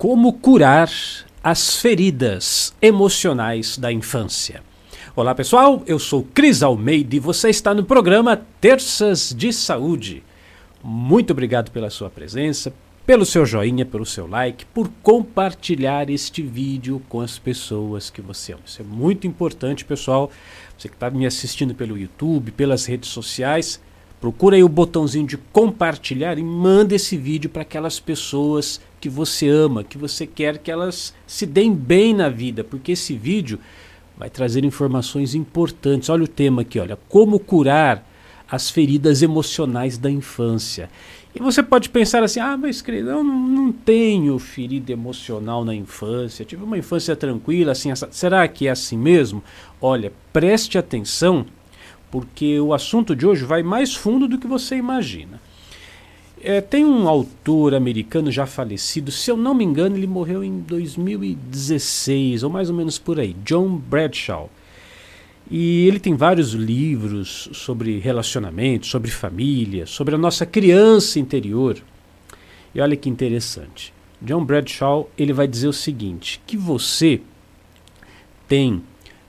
Como curar as feridas emocionais da infância. Olá pessoal, eu sou Cris Almeida e você está no programa Terças de Saúde. Muito obrigado pela sua presença, pelo seu joinha, pelo seu like, por compartilhar este vídeo com as pessoas que você ama. Isso é muito importante, pessoal. Você que está me assistindo pelo YouTube, pelas redes sociais, procura aí o botãozinho de compartilhar e manda esse vídeo para aquelas pessoas que você ama, que você quer que elas se deem bem na vida, porque esse vídeo vai trazer informações importantes. Olha o tema aqui, olha, como curar as feridas emocionais da infância. E você pode pensar assim: ah, mas querido, eu não tenho ferida emocional na infância, tive uma infância tranquila, assim, será que é assim mesmo? Olha, preste atenção, porque o assunto de hoje vai mais fundo do que você imagina. É, tem um autor americano já falecido, se eu não me engano, ele morreu em 2016, ou mais ou menos por aí, John Bradshaw. E ele tem vários livros sobre relacionamento, sobre família, sobre a nossa criança interior. E olha que interessante. John Bradshaw ele vai dizer o seguinte: que você tem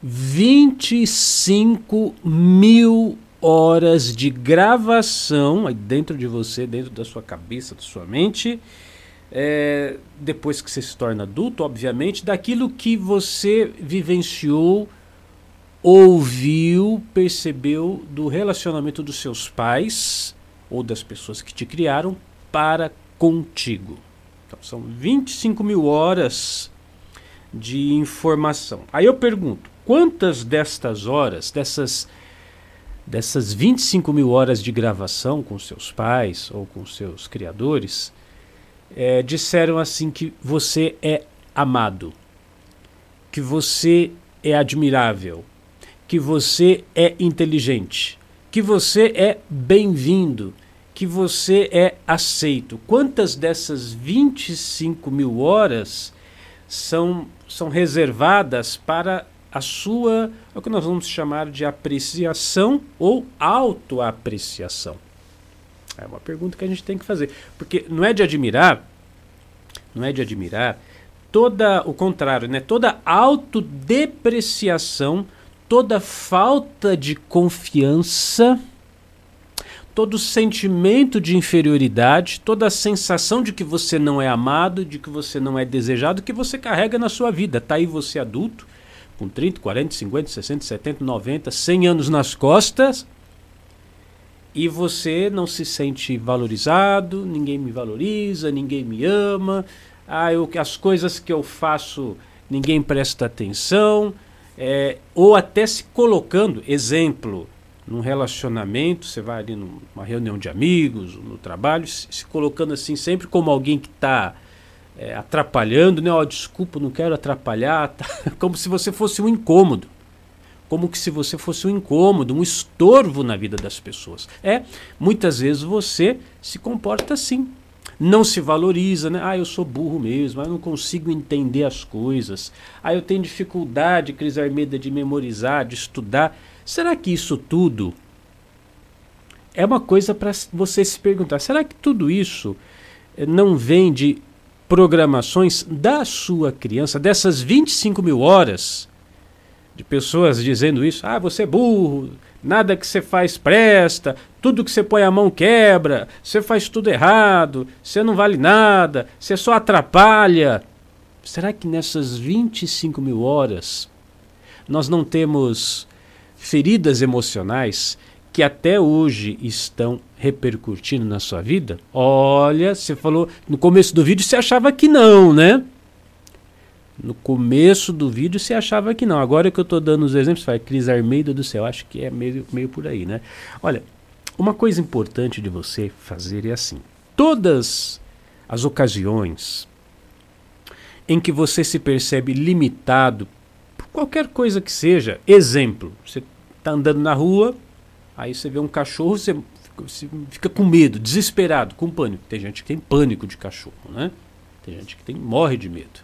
25 mil horas de gravação aí dentro de você, dentro da sua cabeça, da sua mente, é, depois que você se torna adulto, obviamente, daquilo que você vivenciou, ouviu, percebeu do relacionamento dos seus pais ou das pessoas que te criaram para contigo. Então, são 25 mil horas de informação. Aí eu pergunto, quantas destas horas, dessas dessas 25 mil horas de gravação com seus pais ou com seus criadores, é, disseram assim que você é amado, que você é admirável, que você é inteligente, que você é bem-vindo, que você é aceito. Quantas dessas 25 mil horas são, são reservadas para a sua, é o que nós vamos chamar de apreciação ou autoapreciação? É uma pergunta que a gente tem que fazer, porque não é de admirar, não é de admirar toda o contrário, né? Toda autodepreciação, toda falta de confiança, todo sentimento de inferioridade, toda a sensação de que você não é amado, de que você não é desejado, que você carrega na sua vida. Tá aí você adulto, com 30, 40, 50, 60, 70, 90, 100 anos nas costas e você não se sente valorizado, ninguém me valoriza, ninguém me ama, ah, eu, as coisas que eu faço ninguém presta atenção, é, ou até se colocando, exemplo, num relacionamento, você vai ali numa reunião de amigos, no trabalho, se, se colocando assim sempre como alguém que está é, atrapalhando, né? Ó, desculpa, não quero atrapalhar, tá? como se você fosse um incômodo. Como que se você fosse um incômodo, um estorvo na vida das pessoas. É, muitas vezes você se comporta assim. Não se valoriza, né? Ah, eu sou burro mesmo, ah, eu não consigo entender as coisas. Ah, eu tenho dificuldade, Cris Armeda, de memorizar, de estudar. Será que isso tudo é uma coisa para você se perguntar? Será que tudo isso eh, não vem de programações da sua criança, dessas 25 mil horas de pessoas dizendo isso, ah, você é burro, nada que você faz presta, tudo que você põe a mão quebra, você faz tudo errado, você não vale nada, você só atrapalha. Será que nessas 25 mil horas nós não temos feridas emocionais que até hoje estão repercutindo na sua vida? Olha, você falou no começo do vídeo você achava que não, né? No começo do vídeo você achava que não. Agora que eu estou dando os exemplos, vai Cris Armeida do céu, acho que é meio, meio por aí, né? Olha, uma coisa importante de você fazer é assim: todas as ocasiões em que você se percebe limitado por qualquer coisa que seja, exemplo, você está andando na rua, Aí você vê um cachorro, você fica, você fica com medo, desesperado, com pânico. Tem gente que tem pânico de cachorro, né? Tem gente que tem, morre de medo.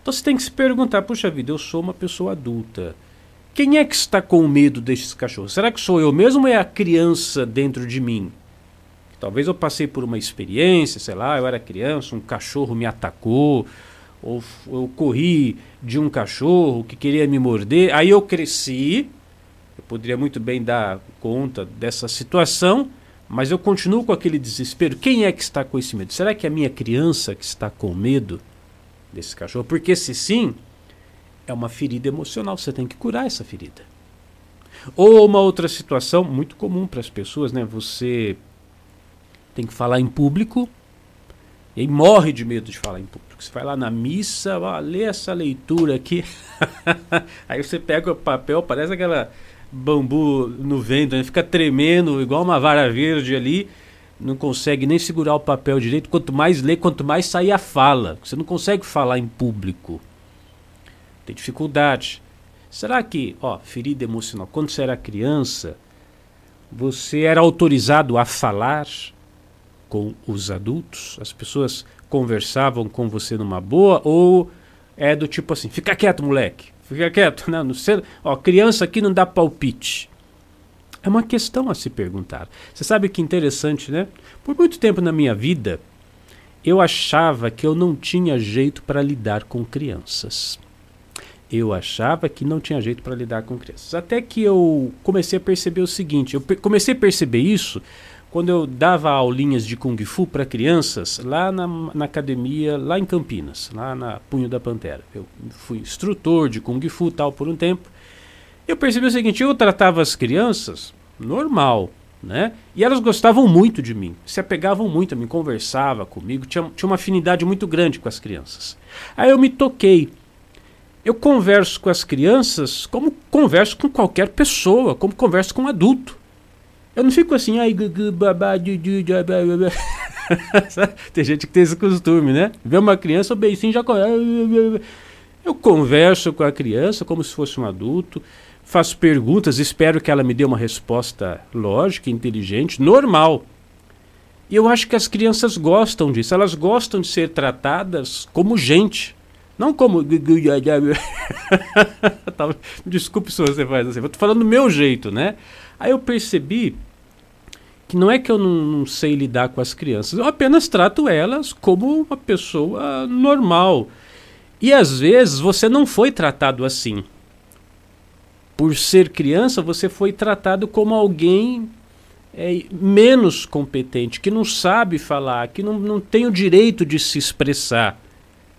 Então você tem que se perguntar: puxa vida, eu sou uma pessoa adulta. Quem é que está com medo desses cachorros? Será que sou eu mesmo ou é a criança dentro de mim Talvez eu passei por uma experiência, sei lá, eu era criança, um cachorro me atacou, ou eu corri de um cachorro que queria me morder. Aí eu cresci, poderia muito bem dar conta dessa situação, mas eu continuo com aquele desespero. Quem é que está com esse medo? Será que é a minha criança que está com medo desse cachorro? Porque se sim, é uma ferida emocional, você tem que curar essa ferida. Ou uma outra situação muito comum para as pessoas, né? Você tem que falar em público e aí morre de medo de falar em público. Você vai lá na missa, ó, lê essa leitura aqui. aí você pega o papel, parece aquela bambu no vento, né? fica tremendo, igual uma vara verde ali. Não consegue nem segurar o papel direito. Quanto mais lê, quanto mais sai a fala. Você não consegue falar em público. Tem dificuldade. Será que, ó, ferida emocional, quando você era criança, você era autorizado a falar? com os adultos? As pessoas conversavam com você numa boa ou é do tipo assim, fica quieto, moleque, fica quieto, não, não sei, ó, criança aqui não dá palpite. É uma questão a se perguntar. Você sabe que interessante, né? Por muito tempo na minha vida, eu achava que eu não tinha jeito para lidar com crianças. Eu achava que não tinha jeito para lidar com crianças. Até que eu comecei a perceber o seguinte: eu comecei a perceber isso quando eu dava aulinhas de Kung Fu para crianças lá na, na, academia, lá em Campinas, lá na Punho da Pantera. Eu fui instrutor de Kung Fu tal por um tempo. Eu percebi o seguinte, eu tratava as crianças normal, né? E elas gostavam muito de mim, se apegavam muito a mim, conversava comigo, tinha, tinha uma afinidade muito grande com as crianças. Aí eu me toquei. Eu converso com as crianças como converso com qualquer pessoa, como converso com um adulto. Eu não fico assim, ai, babá, Tem gente que tem esse costume, né? Vê uma criança, o beicinho já. Eu converso com a criança como se fosse um adulto, faço perguntas, espero que ela me dê uma resposta lógica, inteligente, normal. E eu acho que as crianças gostam disso, elas gostam de ser tratadas como gente. Não como. Desculpe se você faz assim, eu tô falando do meu jeito, né? Aí eu percebi que não é que eu não, não, sei lidar com as crianças, eu apenas trato elas como uma pessoa normal. E às vezes você não foi tratado assim. Por ser criança, você foi tratado como alguém é, menos competente, que não sabe falar, que não, não tem o direito de se expressar.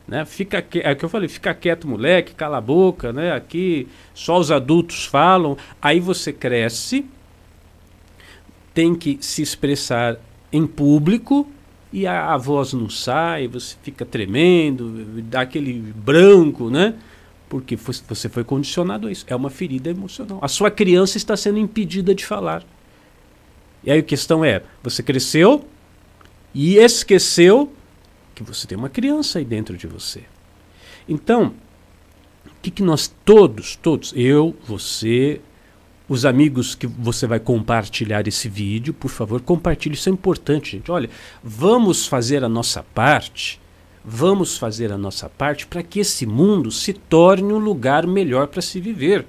Né? Fica, é o que eu falei, fica quieto, moleque, cala a boca, né? Aqui só os adultos falam. Aí você cresce, tem que se expressar em público e a, a voz não sai, você fica tremendo, dá aquele branco, né? Porque você foi condicionado a isso. É uma ferida emocional. A sua criança está sendo impedida de falar. E aí a questão é: você cresceu e esqueceu que você tem uma criança aí dentro de você. Então, o que, que nós todos, todos, eu, você, os amigos que você vai compartilhar esse vídeo, por favor, compartilhe, isso é importante, gente. Olha, vamos fazer a nossa parte, vamos fazer a nossa parte para que esse mundo se torne um lugar melhor para se viver.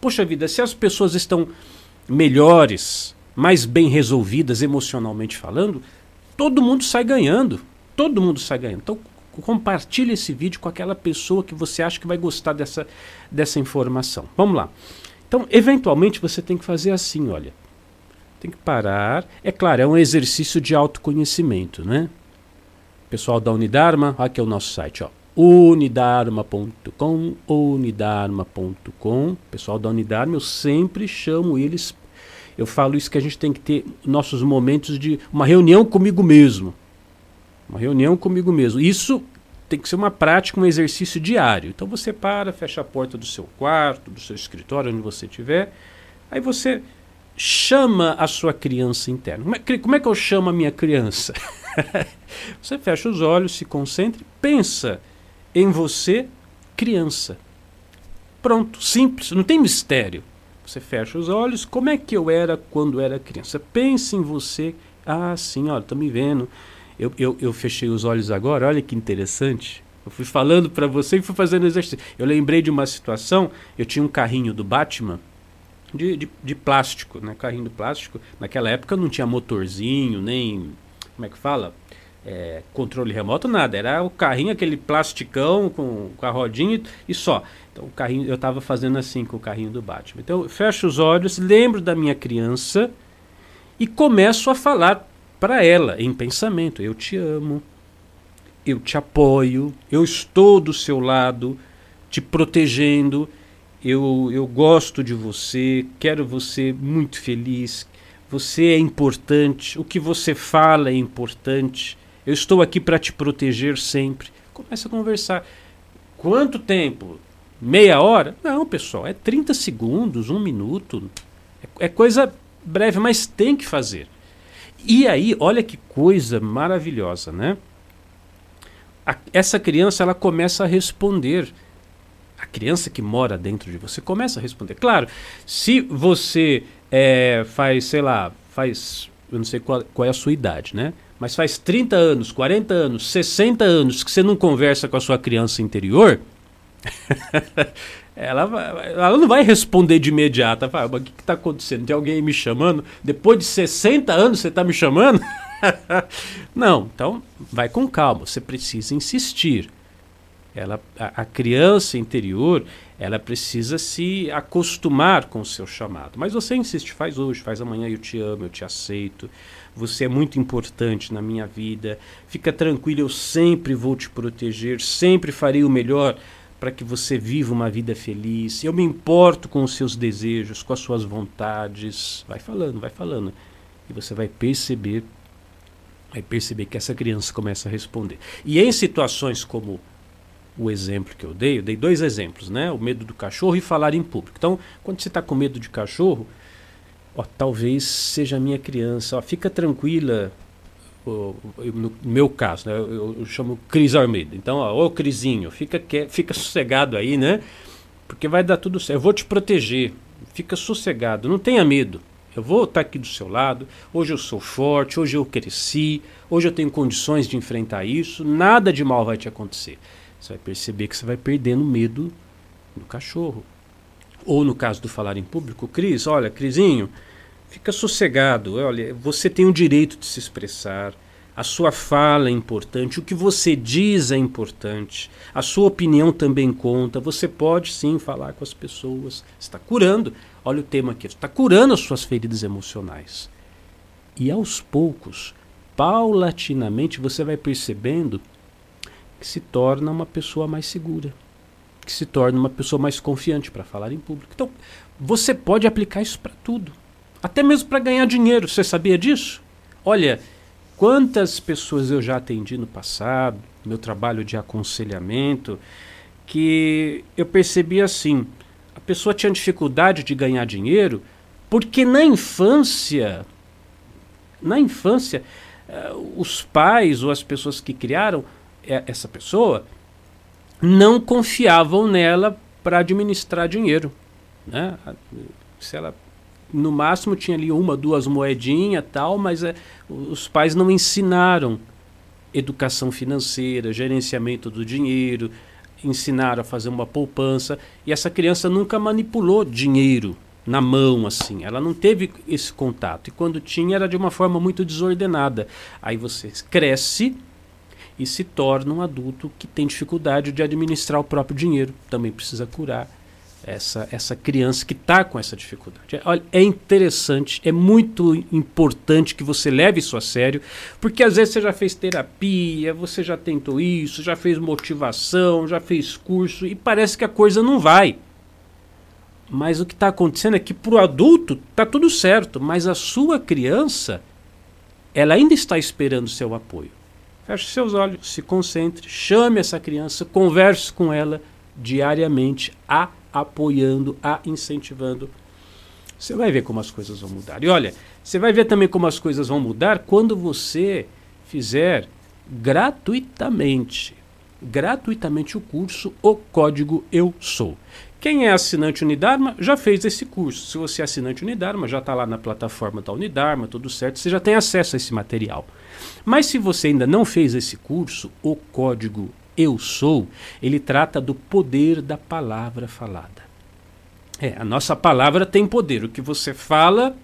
Poxa vida, se as pessoas estão melhores, mais bem resolvidas emocionalmente falando, todo mundo sai ganhando. Todo mundo sai ganhando. Então, compartilhe esse vídeo com aquela pessoa que você acha que vai gostar dessa, dessa informação. Vamos lá. Então, eventualmente, você tem que fazer assim, olha. Tem que parar. É claro, é um exercício de autoconhecimento, né? Pessoal da Unidarma, aqui é o nosso site, ó. Unidarma.com, unidarma.com. Pessoal da Unidarma, eu sempre chamo eles. Eu falo isso que a gente tem que ter nossos momentos de uma reunião comigo mesmo uma reunião comigo mesmo. Isso tem que ser uma prática, um exercício diário. Então você para, fecha a porta do seu quarto, do seu escritório, onde você estiver. Aí você chama a sua criança interna. Como é, como é que eu chamo a minha criança? você fecha os olhos, se concentre, pensa em você, criança. Pronto, simples, não tem mistério. Você fecha os olhos, como é que eu era quando era criança? Pense em você. Ah, sim, olha, estou me vendo eu, eu, eu fechei os olhos agora, olha que interessante. Eu fui falando para você e fui fazendo exercício. Eu lembrei de uma situação, eu tinha um carrinho do Batman, de, de, de plástico, né? Carrinho de plástico. Naquela época não tinha motorzinho, nem. Como é que fala? É, controle remoto, nada. Era o carrinho, aquele plasticão com, com a rodinha e só. Então o carrinho, eu estava fazendo assim com o carrinho do Batman. Então eu fecho os olhos, lembro da minha criança e começo a falar para ela em pensamento: eu te amo, eu te apoio, eu estou do seu lado, te protegendo, eu, eu gosto de você, quero você muito feliz, você é importante, o que você fala é importante, eu estou aqui para te proteger sempre. Começa a conversar. Quanto tempo? Meia hora? Não, pessoal, é 30 segundos, um minuto. É, é coisa breve, mas tem que fazer. E aí, olha que coisa maravilhosa, né? A, essa criança ela começa a responder. A criança que mora dentro de você começa a responder. Claro, se você é, faz, sei lá, faz. Eu não sei qual, qual é a sua idade, né? Mas faz 30 anos, 40 anos, 60 anos que você não conversa com a sua criança interior. ela, ela não vai responder de imediato. Vai, o que está acontecendo? Tem alguém me chamando? Depois de 60 anos você está me chamando? não, então vai com calma. Você precisa insistir. Ela, a, a, criança interior, ela precisa se acostumar com o seu chamado. Mas você insiste, faz hoje, faz amanhã, eu te amo, eu te aceito. Você é muito importante na minha vida. Fica tranquilo, eu sempre vou te proteger, sempre farei o melhor para que você viva uma vida feliz. Eu me importo com os seus desejos, com as suas vontades. Vai falando, vai falando. E você vai perceber, vai perceber que essa criança começa a responder. E em situações como o exemplo que eu dei, eu dei dois exemplos, né? O medo do cachorro e falar em público. Então, quando você está com medo de cachorro, ó, talvez seja a minha criança. Ó, fica tranquila, no meu caso, né, eu, eu, chamo Cris Armeida. Então, ó, ô Crisinho, fica, fica sossegado aí, né? Porque vai dar tudo certo. Eu vou te proteger. Fica sossegado, não tenha medo. Eu vou estar aqui do seu lado. Hoje eu sou forte, hoje eu cresci, hoje eu tenho condições de enfrentar isso. Nada de mal vai te acontecer. Você vai perceber que você vai perdendo medo do cachorro. Ou no caso do falar em público, Cris, olha, Crisinho, Fica sossegado. Olha, você tem o direito de se expressar. A sua fala é importante, o que você diz é importante, a sua opinião também conta. Você pode sim falar com as pessoas. Está curando. Olha o tema aqui: está curando as suas feridas emocionais. E aos poucos, paulatinamente, você vai percebendo que se torna uma pessoa mais segura, que se torna uma pessoa mais confiante para falar em público. Então, você pode aplicar isso para tudo. Até mesmo para ganhar dinheiro. Você sabia disso? Olha, quantas pessoas eu já atendi no passado, meu trabalho de aconselhamento, que eu percebi assim: a pessoa tinha dificuldade de ganhar dinheiro porque na infância, na infância, uh, os pais ou as pessoas que criaram essa pessoa não confiavam nela para administrar dinheiro. Né? Se ela no máximo tinha ali uma, duas moedinhas tal, mas é, os pais não ensinaram educação financeira, gerenciamento do dinheiro, ensinaram a fazer uma poupança e essa criança nunca manipulou dinheiro na mão assim, ela não teve esse contato e quando tinha era de uma forma muito desordenada. Aí você cresce e se torna um adulto que tem dificuldade de administrar o próprio dinheiro, também precisa curar essa, essa criança que está com essa dificuldade. Olha, é interessante, é muito importante que você leve isso a sério, porque às vezes você já fez terapia, você já tentou isso, já fez motivação, já fez curso e parece que a coisa não vai. Mas o que está acontecendo é que para o adulto está tudo certo, mas a sua criança, ela ainda está esperando seu apoio. Feche seus olhos, se concentre, chame essa criança, converse com ela diariamente a apoiando, a incentivando. Você vai ver como as coisas vão mudar. E olha, você vai ver também como as coisas vão mudar quando você fizer gratuitamente, gratuitamente o curso O Código Eu Sou. Quem é assinante Unidarma já fez esse curso. Se você é assinante Unidarma, já está lá na plataforma da Unidarma, tudo certo, você já tem acesso a esse material. Mas se você ainda não fez esse curso, o Código eu sou, ele trata do poder da palavra falada. É, a nossa palavra tem poder. O que você fala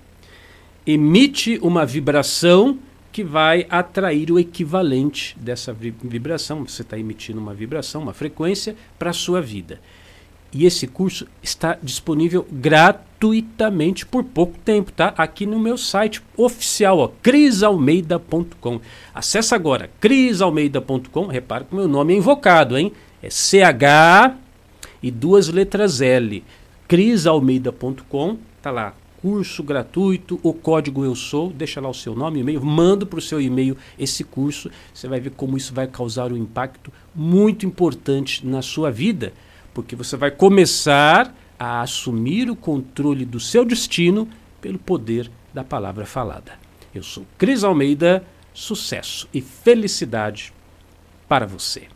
emite uma vibração que vai atrair o equivalente dessa vibração. Você está emitindo uma vibração, uma frequência para a sua vida. E esse curso está disponível gratuitamente por pouco tempo, tá? Aqui no meu site oficial, ó, crisalmeida.com. Acesse agora crisalmeida.com. Repare que o meu nome é invocado, hein? É CH e duas letras L. crisalmeida.com, tá lá, curso gratuito, o código eu sou, deixa lá o seu nome e-mail, manda para o seu e-mail esse curso, você vai ver como isso vai causar um impacto muito importante na sua vida porque você vai começar a assumir o controle do seu destino pelo poder da palavra falada. Eu sou Cris Almeida, sucesso e felicidade para você.